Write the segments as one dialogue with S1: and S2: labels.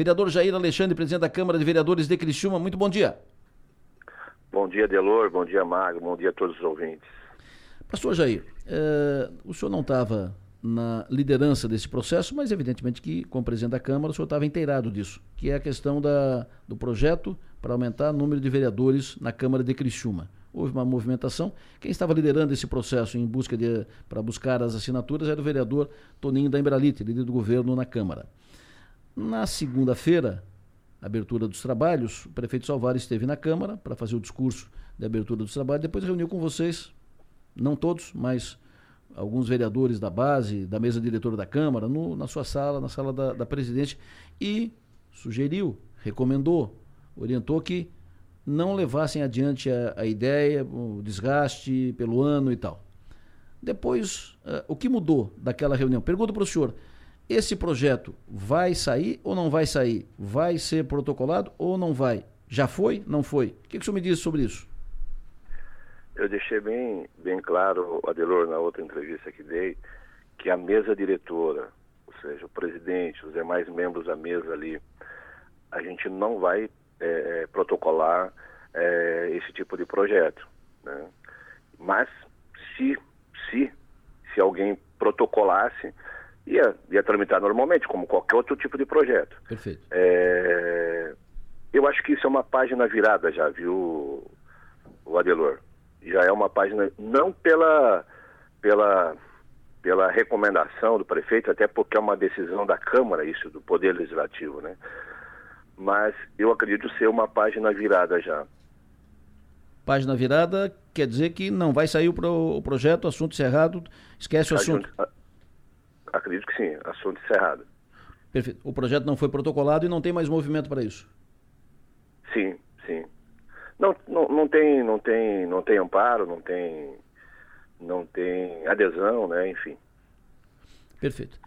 S1: Vereador Jair Alexandre, presidente da Câmara de Vereadores de Criciúma, muito bom dia.
S2: Bom dia, Delor, bom dia, Magro, bom dia a todos os ouvintes.
S1: Pastor Jair, eh, o senhor não estava na liderança desse processo, mas evidentemente que, como presidente da Câmara, o senhor estava inteirado disso, que é a questão da, do projeto para aumentar o número de vereadores na Câmara de Criciúma. Houve uma movimentação. Quem estava liderando esse processo em busca de para buscar as assinaturas era o vereador Toninho da Embralite, líder do governo na Câmara. Na segunda-feira, abertura dos trabalhos, o prefeito Salvar esteve na Câmara para fazer o discurso de abertura dos trabalhos, depois reuniu com vocês, não todos, mas alguns vereadores da base, da mesa diretora da Câmara, no, na sua sala, na sala da, da presidente, e sugeriu, recomendou, orientou que não levassem adiante a, a ideia, o desgaste pelo ano e tal. Depois, uh, o que mudou daquela reunião? Pergunto para o senhor: esse projeto vai sair ou não vai sair? Vai ser protocolado ou não vai? Já foi? Não foi? O que, que o senhor me diz sobre isso?
S2: Eu deixei bem, bem claro, Adelor, na outra entrevista que dei, que a mesa diretora, ou seja, o presidente, os demais membros da mesa ali, a gente não vai é, é, protocolar é, esse tipo de projeto. Né? Mas se, se, se alguém protocolasse, ia, ia tramitar normalmente, como qualquer outro tipo de projeto.
S1: Perfeito.
S2: É, eu acho que isso é uma página virada já, viu, o Adelor? Já é uma página, não pela, pela, pela recomendação do prefeito, até porque é uma decisão da Câmara, isso, do Poder Legislativo, né? Mas eu acredito ser uma página virada já.
S1: Página virada quer dizer que não vai sair o, pro, o projeto, assunto encerrado, esquece o assunto.
S2: Acredito que sim, assunto encerrado.
S1: Perfeito. O projeto não foi protocolado e não tem mais movimento para isso.
S2: Sim, sim. Não, não, não tem, não tem, não tem amparo, não tem, não tem adesão, né? Enfim.
S1: Perfeito.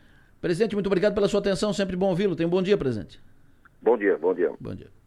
S1: Presidente, muito obrigado pela sua atenção, sempre bom ouvi-lo. Tenha um bom dia, presidente.
S2: Bom dia, bom dia.
S1: Bom dia.